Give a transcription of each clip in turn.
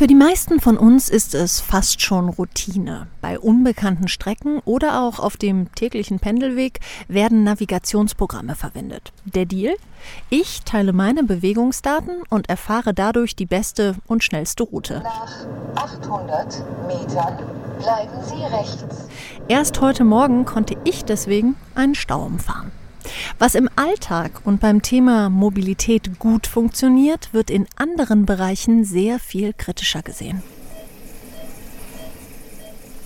Für die meisten von uns ist es fast schon Routine. Bei unbekannten Strecken oder auch auf dem täglichen Pendelweg werden Navigationsprogramme verwendet. Der Deal? Ich teile meine Bewegungsdaten und erfahre dadurch die beste und schnellste Route. Nach 800 Metern bleiben Sie rechts. Erst heute Morgen konnte ich deswegen einen Stau umfahren. Was im Alltag und beim Thema Mobilität gut funktioniert, wird in anderen Bereichen sehr viel kritischer gesehen.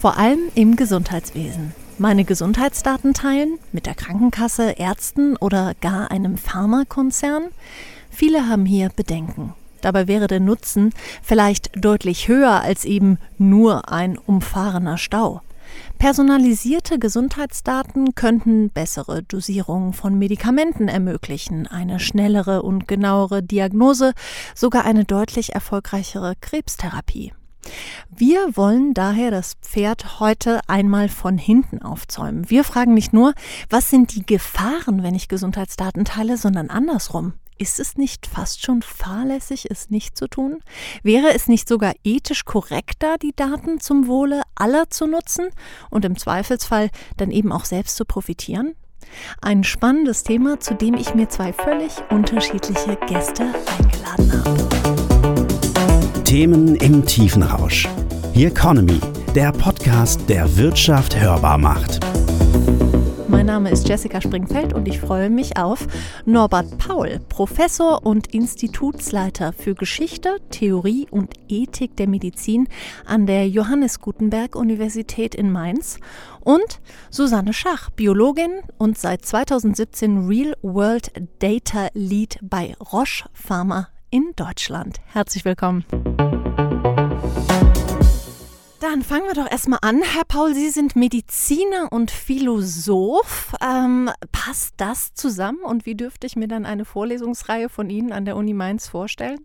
Vor allem im Gesundheitswesen. Meine Gesundheitsdaten teilen mit der Krankenkasse, Ärzten oder gar einem Pharmakonzern? Viele haben hier Bedenken. Dabei wäre der Nutzen vielleicht deutlich höher als eben nur ein umfahrener Stau. Personalisierte Gesundheitsdaten könnten bessere Dosierungen von Medikamenten ermöglichen, eine schnellere und genauere Diagnose, sogar eine deutlich erfolgreichere Krebstherapie. Wir wollen daher das Pferd heute einmal von hinten aufzäumen. Wir fragen nicht nur, was sind die Gefahren, wenn ich Gesundheitsdaten teile, sondern andersrum. Ist es nicht fast schon fahrlässig, es nicht zu tun? Wäre es nicht sogar ethisch korrekter, die Daten zum Wohle aller zu nutzen und im Zweifelsfall dann eben auch selbst zu profitieren? Ein spannendes Thema, zu dem ich mir zwei völlig unterschiedliche Gäste eingeladen habe. Themen im Tiefenrausch. The Economy, der Podcast, der Wirtschaft hörbar macht. Mein Name ist Jessica Springfeld und ich freue mich auf Norbert Paul, Professor und Institutsleiter für Geschichte, Theorie und Ethik der Medizin an der Johannes Gutenberg Universität in Mainz und Susanne Schach, Biologin und seit 2017 Real World Data Lead bei Roche Pharma in Deutschland. Herzlich willkommen. Dann fangen wir doch erstmal an. Herr Paul, Sie sind Mediziner und Philosoph. Ähm, passt das zusammen und wie dürfte ich mir dann eine Vorlesungsreihe von Ihnen an der Uni Mainz vorstellen?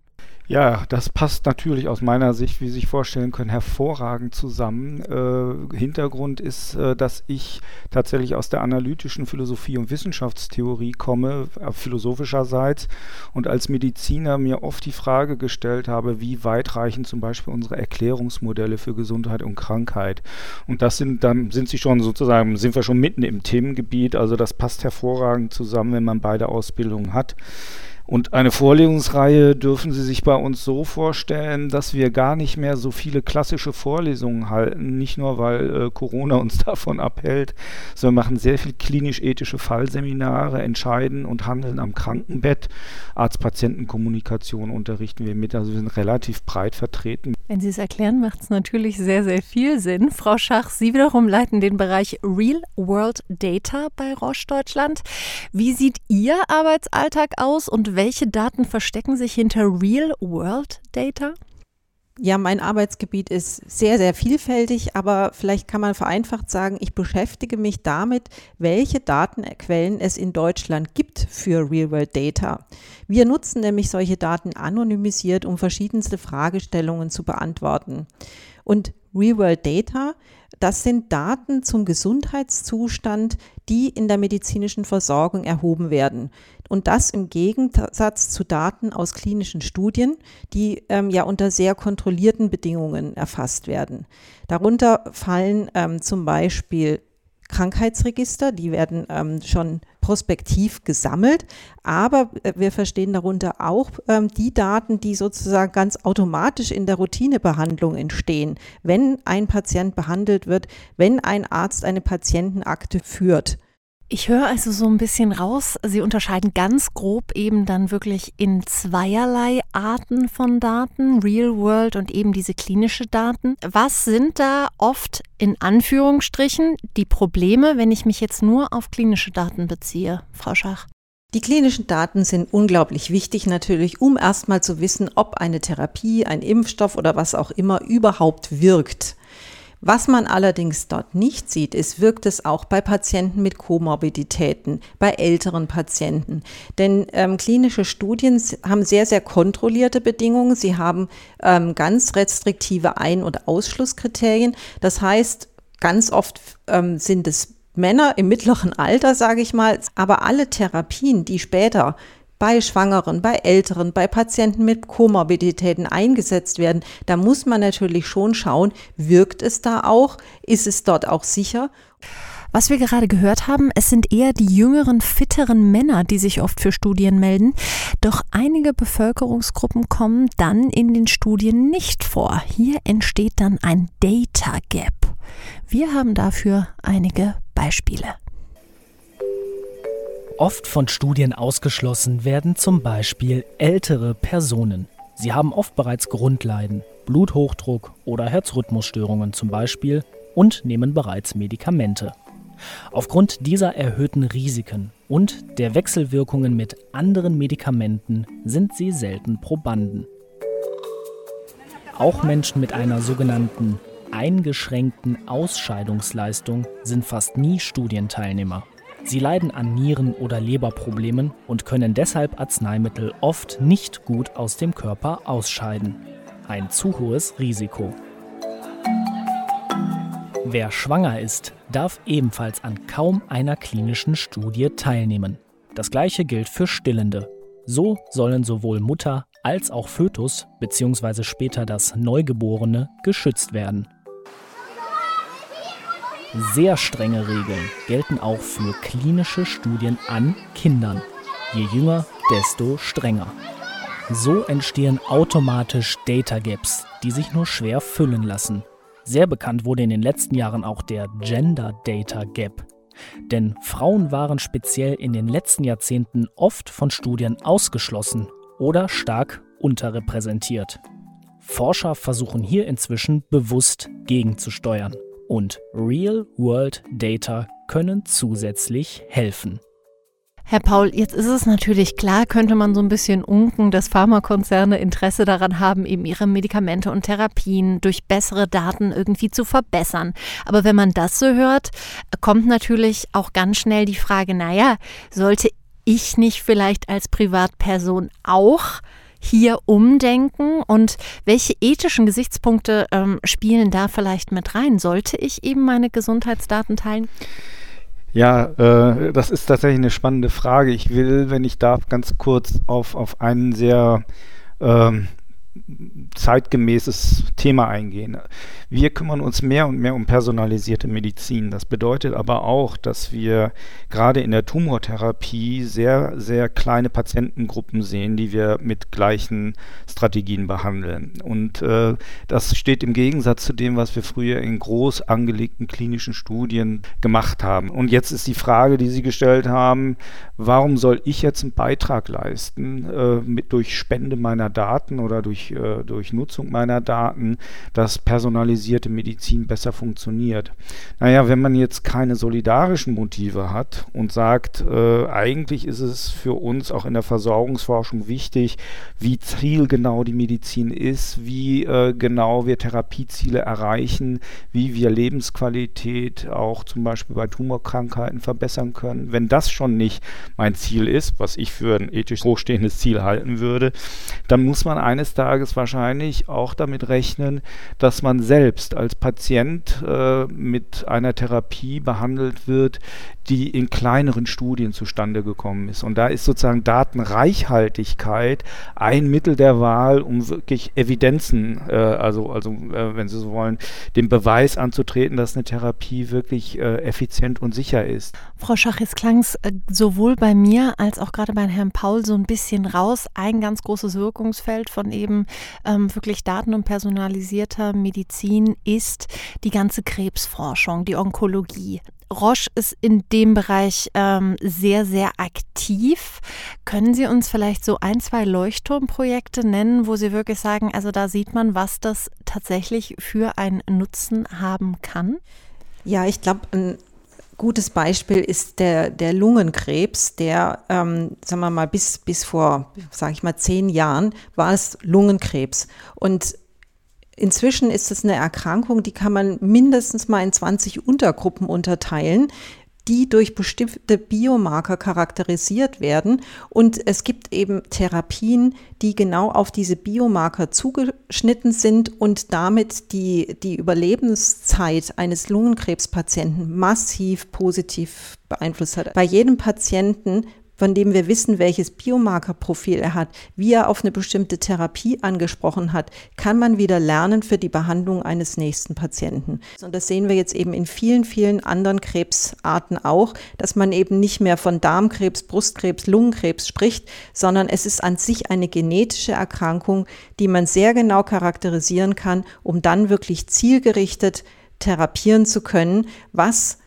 Ja, das passt natürlich aus meiner Sicht, wie Sie sich vorstellen können, hervorragend zusammen. Äh, Hintergrund ist, äh, dass ich tatsächlich aus der analytischen Philosophie und Wissenschaftstheorie komme, äh, philosophischerseits, und als Mediziner mir oft die Frage gestellt habe, wie weitreichend zum Beispiel unsere Erklärungsmodelle für Gesundheit und Krankheit. Und das sind dann sind sie schon sozusagen, sind wir schon mitten im Themengebiet, also das passt hervorragend zusammen, wenn man beide Ausbildungen hat. Und eine Vorlesungsreihe dürfen Sie sich bei uns so vorstellen, dass wir gar nicht mehr so viele klassische Vorlesungen halten, nicht nur weil äh, Corona uns davon abhält, sondern machen sehr viel klinisch-ethische Fallseminare, entscheiden und handeln am Krankenbett. Arzt-Patienten-Kommunikation unterrichten wir mit, also wir sind relativ breit vertreten. Wenn Sie es erklären, macht es natürlich sehr, sehr viel Sinn. Frau Schach, Sie wiederum leiten den Bereich Real World Data bei Roche Deutschland. Wie sieht Ihr Arbeitsalltag aus und welche Daten verstecken sich hinter Real-World-Data? Ja, mein Arbeitsgebiet ist sehr, sehr vielfältig, aber vielleicht kann man vereinfacht sagen, ich beschäftige mich damit, welche Datenquellen es in Deutschland gibt für Real-World Data. Wir nutzen nämlich solche Daten anonymisiert, um verschiedenste Fragestellungen zu beantworten. Und Real-World Data, das sind Daten zum Gesundheitszustand, die in der medizinischen Versorgung erhoben werden. Und das im Gegensatz zu Daten aus klinischen Studien, die ähm, ja unter sehr kontrollierten Bedingungen erfasst werden. Darunter fallen ähm, zum Beispiel Krankheitsregister, die werden ähm, schon prospektiv gesammelt, aber äh, wir verstehen darunter auch ähm, die Daten, die sozusagen ganz automatisch in der Routinebehandlung entstehen, wenn ein Patient behandelt wird, wenn ein Arzt eine Patientenakte führt. Ich höre also so ein bisschen raus, Sie unterscheiden ganz grob eben dann wirklich in zweierlei Arten von Daten, Real World und eben diese klinische Daten. Was sind da oft in Anführungsstrichen die Probleme, wenn ich mich jetzt nur auf klinische Daten beziehe, Frau Schach? Die klinischen Daten sind unglaublich wichtig natürlich, um erstmal zu wissen, ob eine Therapie, ein Impfstoff oder was auch immer überhaupt wirkt. Was man allerdings dort nicht sieht, ist, wirkt es auch bei Patienten mit Komorbiditäten, bei älteren Patienten. Denn ähm, klinische Studien haben sehr, sehr kontrollierte Bedingungen. Sie haben ähm, ganz restriktive Ein- und Ausschlusskriterien. Das heißt, ganz oft ähm, sind es Männer im mittleren Alter, sage ich mal. Aber alle Therapien, die später bei Schwangeren, bei Älteren, bei Patienten mit Komorbiditäten eingesetzt werden, da muss man natürlich schon schauen, wirkt es da auch, ist es dort auch sicher. Was wir gerade gehört haben, es sind eher die jüngeren, fitteren Männer, die sich oft für Studien melden. Doch einige Bevölkerungsgruppen kommen dann in den Studien nicht vor. Hier entsteht dann ein Data Gap. Wir haben dafür einige Beispiele. Oft von Studien ausgeschlossen werden zum Beispiel ältere Personen. Sie haben oft bereits Grundleiden, Bluthochdruck oder Herzrhythmusstörungen zum Beispiel und nehmen bereits Medikamente. Aufgrund dieser erhöhten Risiken und der Wechselwirkungen mit anderen Medikamenten sind sie selten Probanden. Auch Menschen mit einer sogenannten eingeschränkten Ausscheidungsleistung sind fast nie Studienteilnehmer. Sie leiden an Nieren- oder Leberproblemen und können deshalb Arzneimittel oft nicht gut aus dem Körper ausscheiden. Ein zu hohes Risiko. Wer schwanger ist, darf ebenfalls an kaum einer klinischen Studie teilnehmen. Das gleiche gilt für Stillende. So sollen sowohl Mutter als auch Fötus bzw. später das Neugeborene geschützt werden. Sehr strenge Regeln gelten auch für klinische Studien an Kindern. Je jünger, desto strenger. So entstehen automatisch Data Gaps, die sich nur schwer füllen lassen. Sehr bekannt wurde in den letzten Jahren auch der Gender Data Gap. Denn Frauen waren speziell in den letzten Jahrzehnten oft von Studien ausgeschlossen oder stark unterrepräsentiert. Forscher versuchen hier inzwischen bewusst gegenzusteuern. Und Real-World Data können zusätzlich helfen. Herr Paul, jetzt ist es natürlich klar, könnte man so ein bisschen unken, dass Pharmakonzerne Interesse daran haben, eben ihre Medikamente und Therapien durch bessere Daten irgendwie zu verbessern. Aber wenn man das so hört, kommt natürlich auch ganz schnell die Frage, naja, sollte ich nicht vielleicht als Privatperson auch hier umdenken und welche ethischen Gesichtspunkte ähm, spielen da vielleicht mit rein? Sollte ich eben meine Gesundheitsdaten teilen? Ja, äh, das ist tatsächlich eine spannende Frage. Ich will, wenn ich darf, ganz kurz auf, auf einen sehr ähm, zeitgemäßes Thema eingehen. Wir kümmern uns mehr und mehr um personalisierte Medizin. Das bedeutet aber auch, dass wir gerade in der Tumortherapie sehr, sehr kleine Patientengruppen sehen, die wir mit gleichen Strategien behandeln. Und äh, das steht im Gegensatz zu dem, was wir früher in groß angelegten klinischen Studien gemacht haben. Und jetzt ist die Frage, die Sie gestellt haben, warum soll ich jetzt einen Beitrag leisten äh, mit, durch Spende meiner Daten oder durch, äh, durch Nutzung meiner Daten, dass personalisierte Medizin besser funktioniert? Naja, wenn man jetzt keine solidarischen Motive hat und sagt, äh, eigentlich ist es für uns auch in der Versorgungsforschung wichtig, wie zielgenau die Medizin ist, wie äh, genau wir Therapieziele erreichen, wie wir Lebensqualität auch zum Beispiel bei Tumorkrankheiten verbessern können. Wenn das schon nicht mein Ziel ist, was ich für ein ethisch hochstehendes Ziel halten würde, dann muss man eines Tages wahrscheinlich auch damit rechnen, dass man selbst als Patient äh, mit einer Therapie behandelt wird, die in kleineren Studien zustande gekommen ist. Und da ist sozusagen Datenreichhaltigkeit ein Mittel der Wahl, um wirklich Evidenzen, äh, also, also äh, wenn Sie so wollen, den Beweis anzutreten, dass eine Therapie wirklich äh, effizient und sicher ist. Frau Schach, jetzt klang es äh, sowohl bei mir als auch gerade bei Herrn Paul so ein bisschen raus. Ein ganz großes Wirkungsfeld von eben ähm, wirklich daten- und personalisierter Medizin ist die ganze Krebsforschung, die Onkologie. Roche ist in dem Bereich ähm, sehr, sehr aktiv. Können Sie uns vielleicht so ein, zwei Leuchtturmprojekte nennen, wo Sie wirklich sagen, also da sieht man, was das tatsächlich für einen Nutzen haben kann? Ja, ich glaube, ein gutes Beispiel ist der, der Lungenkrebs, der, ähm, sagen wir mal, bis, bis vor, sage ich mal, zehn Jahren war es Lungenkrebs. Und Inzwischen ist es eine Erkrankung, die kann man mindestens mal in 20 Untergruppen unterteilen die durch bestimmte Biomarker charakterisiert werden. Und es gibt eben Therapien, die genau auf diese Biomarker zugeschnitten sind und damit die, die Überlebenszeit eines Lungenkrebspatienten massiv positiv beeinflusst hat. Bei jedem Patienten von dem wir wissen, welches Biomarkerprofil er hat, wie er auf eine bestimmte Therapie angesprochen hat, kann man wieder lernen für die Behandlung eines nächsten Patienten. Und das sehen wir jetzt eben in vielen, vielen anderen Krebsarten auch, dass man eben nicht mehr von Darmkrebs, Brustkrebs, Lungenkrebs spricht, sondern es ist an sich eine genetische Erkrankung, die man sehr genau charakterisieren kann, um dann wirklich zielgerichtet therapieren zu können, was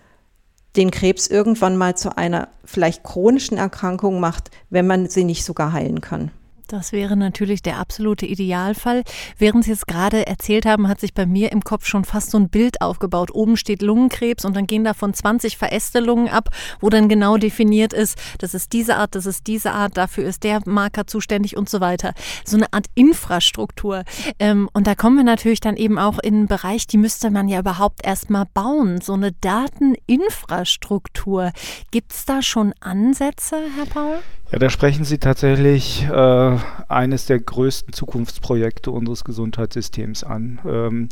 den Krebs irgendwann mal zu einer vielleicht chronischen Erkrankung macht, wenn man sie nicht sogar heilen kann. Das wäre natürlich der absolute Idealfall. Während Sie es gerade erzählt haben, hat sich bei mir im Kopf schon fast so ein Bild aufgebaut. Oben steht Lungenkrebs und dann gehen davon 20 Verästelungen ab, wo dann genau definiert ist, das ist diese Art, das ist diese Art, dafür ist der Marker zuständig und so weiter. So eine Art Infrastruktur. Ähm, und da kommen wir natürlich dann eben auch in einen Bereich, die müsste man ja überhaupt erstmal bauen. So eine Dateninfrastruktur. Gibt es da schon Ansätze, Herr Paul? Ja, da sprechen Sie tatsächlich äh, eines der größten Zukunftsprojekte unseres Gesundheitssystems an. Ähm,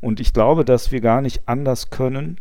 und ich glaube, dass wir gar nicht anders können,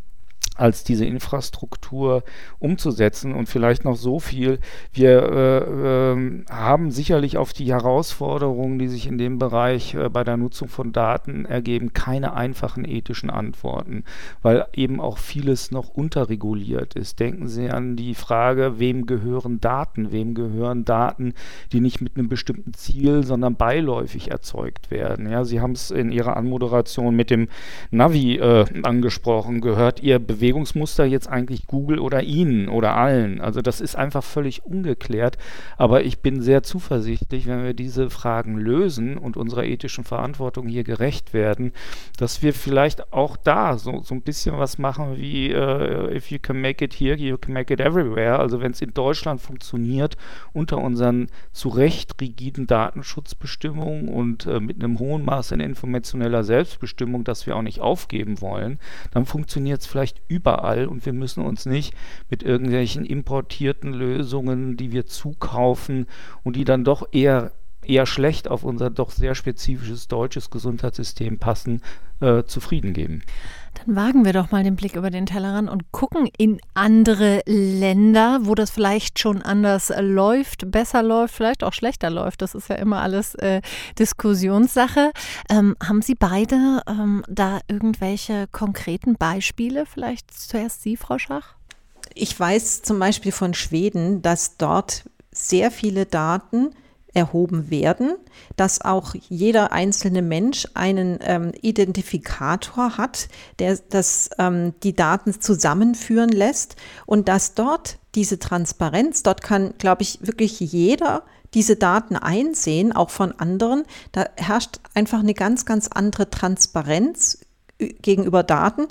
als diese Infrastruktur umzusetzen. Und vielleicht noch so viel, wir äh, äh, haben sicherlich auf die Herausforderungen, die sich in dem Bereich äh, bei der Nutzung von Daten ergeben, keine einfachen ethischen Antworten, weil eben auch vieles noch unterreguliert ist. Denken Sie an die Frage, wem gehören Daten? Wem gehören Daten, die nicht mit einem bestimmten Ziel, sondern beiläufig erzeugt werden? Ja, Sie haben es in Ihrer Anmoderation mit dem Navi äh, angesprochen. Gehört Ihr Bewegung Bewegungsmuster jetzt eigentlich Google oder Ihnen oder allen? Also das ist einfach völlig ungeklärt. Aber ich bin sehr zuversichtlich, wenn wir diese Fragen lösen und unserer ethischen Verantwortung hier gerecht werden, dass wir vielleicht auch da so, so ein bisschen was machen wie uh, if you can make it here, you can make it everywhere. Also wenn es in Deutschland funktioniert unter unseren zu Recht rigiden Datenschutzbestimmungen und uh, mit einem hohen Maß an informationeller Selbstbestimmung, das wir auch nicht aufgeben wollen, dann funktioniert es vielleicht überall und wir müssen uns nicht mit irgendwelchen importierten Lösungen, die wir zukaufen und die dann doch eher eher schlecht auf unser doch sehr spezifisches deutsches Gesundheitssystem passen, äh, zufrieden geben. Dann wagen wir doch mal den Blick über den Tellerrand und gucken in andere Länder, wo das vielleicht schon anders läuft, besser läuft, vielleicht auch schlechter läuft. Das ist ja immer alles äh, Diskussionssache. Ähm, haben Sie beide ähm, da irgendwelche konkreten Beispiele? Vielleicht zuerst Sie, Frau Schach? Ich weiß zum Beispiel von Schweden, dass dort sehr viele Daten erhoben werden, dass auch jeder einzelne Mensch einen ähm, Identifikator hat, der das, ähm, die Daten zusammenführen lässt und dass dort diese Transparenz, dort kann, glaube ich, wirklich jeder diese Daten einsehen, auch von anderen. Da herrscht einfach eine ganz, ganz andere Transparenz äh, gegenüber Daten.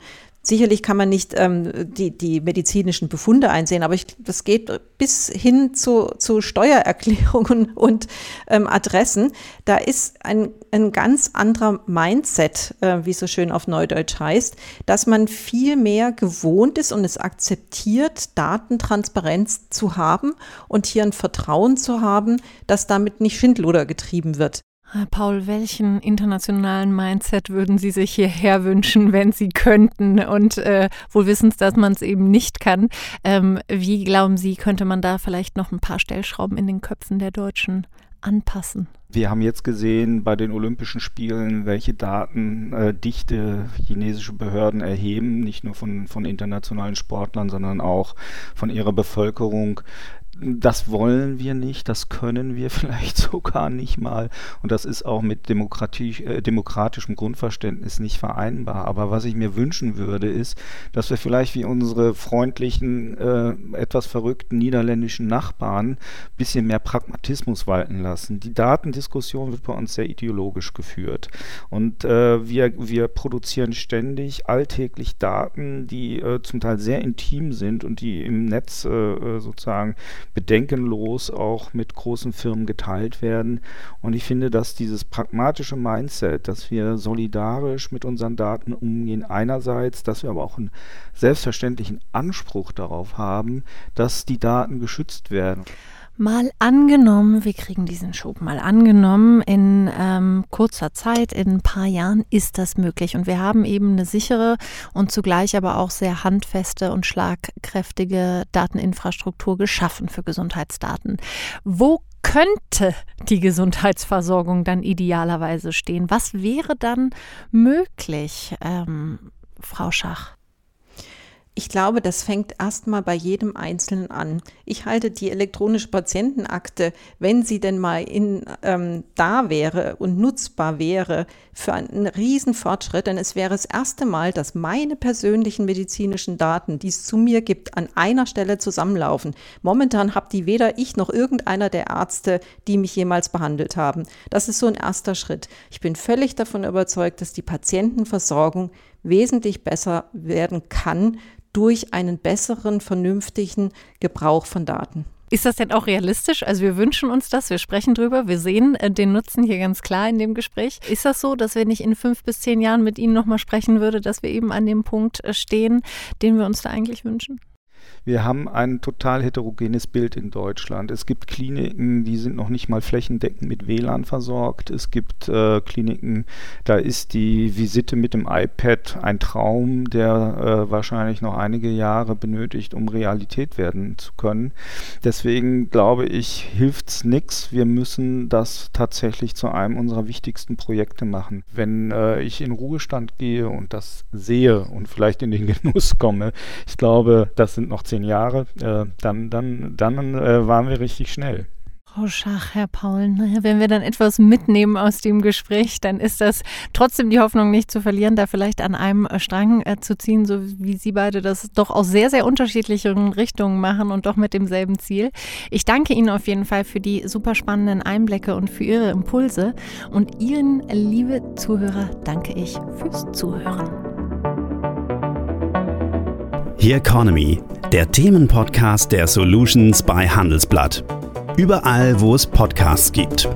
Sicherlich kann man nicht ähm, die, die medizinischen Befunde einsehen, aber ich, das geht bis hin zu, zu Steuererklärungen und ähm, Adressen. Da ist ein, ein ganz anderer Mindset, äh, wie so schön auf Neudeutsch heißt, dass man viel mehr gewohnt ist und es akzeptiert, Datentransparenz zu haben und hier ein Vertrauen zu haben, dass damit nicht Schindluder getrieben wird. Herr Paul, welchen internationalen Mindset würden Sie sich hierher wünschen, wenn Sie könnten und äh, wohl wissens, dass man es eben nicht kann? Ähm, wie glauben Sie, könnte man da vielleicht noch ein paar Stellschrauben in den Köpfen der Deutschen anpassen? Wir haben jetzt gesehen bei den Olympischen Spielen, welche Datendichte äh, chinesische Behörden erheben, nicht nur von, von internationalen Sportlern, sondern auch von ihrer Bevölkerung das wollen wir nicht, das können wir vielleicht sogar nicht mal. Und das ist auch mit äh, demokratischem Grundverständnis nicht vereinbar. Aber was ich mir wünschen würde, ist, dass wir vielleicht wie unsere freundlichen, äh, etwas verrückten niederländischen Nachbarn ein bisschen mehr Pragmatismus walten lassen. Die Datendiskussion wird bei uns sehr ideologisch geführt. Und äh, wir, wir produzieren ständig alltäglich Daten, die äh, zum Teil sehr intim sind und die im Netz äh, äh, sozusagen bedenkenlos auch mit großen Firmen geteilt werden. Und ich finde, dass dieses pragmatische Mindset, dass wir solidarisch mit unseren Daten umgehen, einerseits, dass wir aber auch einen selbstverständlichen Anspruch darauf haben, dass die Daten geschützt werden. Mal angenommen, wir kriegen diesen Schub. Mal angenommen, in ähm, kurzer Zeit, in ein paar Jahren ist das möglich. Und wir haben eben eine sichere und zugleich aber auch sehr handfeste und schlagkräftige Dateninfrastruktur geschaffen für Gesundheitsdaten. Wo könnte die Gesundheitsversorgung dann idealerweise stehen? Was wäre dann möglich, ähm, Frau Schach? Ich glaube, das fängt erstmal bei jedem Einzelnen an. Ich halte die elektronische Patientenakte, wenn sie denn mal in, ähm, da wäre und nutzbar wäre, für einen Riesenfortschritt, denn es wäre das erste Mal, dass meine persönlichen medizinischen Daten, die es zu mir gibt, an einer Stelle zusammenlaufen. Momentan habt die weder ich noch irgendeiner der Ärzte, die mich jemals behandelt haben. Das ist so ein erster Schritt. Ich bin völlig davon überzeugt, dass die Patientenversorgung wesentlich besser werden kann durch einen besseren, vernünftigen Gebrauch von Daten. Ist das denn auch realistisch? Also wir wünschen uns das, wir sprechen drüber, wir sehen äh, den Nutzen hier ganz klar in dem Gespräch. Ist das so, dass wenn ich in fünf bis zehn Jahren mit Ihnen nochmal sprechen würde, dass wir eben an dem Punkt äh, stehen, den wir uns da eigentlich wünschen? Wir haben ein total heterogenes Bild in Deutschland. Es gibt Kliniken, die sind noch nicht mal flächendeckend mit WLAN versorgt. Es gibt äh, Kliniken, da ist die Visite mit dem iPad ein Traum, der äh, wahrscheinlich noch einige Jahre benötigt, um Realität werden zu können. Deswegen glaube ich, hilft es nichts. Wir müssen das tatsächlich zu einem unserer wichtigsten Projekte machen. Wenn äh, ich in Ruhestand gehe und das sehe und vielleicht in den Genuss komme, ich glaube, das sind noch zehn Jahre, äh, dann, dann, dann äh, waren wir richtig schnell. Frau Schach, Herr Paul, naja, wenn wir dann etwas mitnehmen aus dem Gespräch, dann ist das trotzdem die Hoffnung nicht zu verlieren, da vielleicht an einem Strang äh, zu ziehen, so wie Sie beide das doch aus sehr, sehr unterschiedlichen Richtungen machen und doch mit demselben Ziel. Ich danke Ihnen auf jeden Fall für die super spannenden Einblicke und für Ihre Impulse. Und Ihnen, liebe Zuhörer, danke ich fürs Zuhören. Here Economy, der Themenpodcast der Solutions bei Handelsblatt. Überall, wo es Podcasts gibt.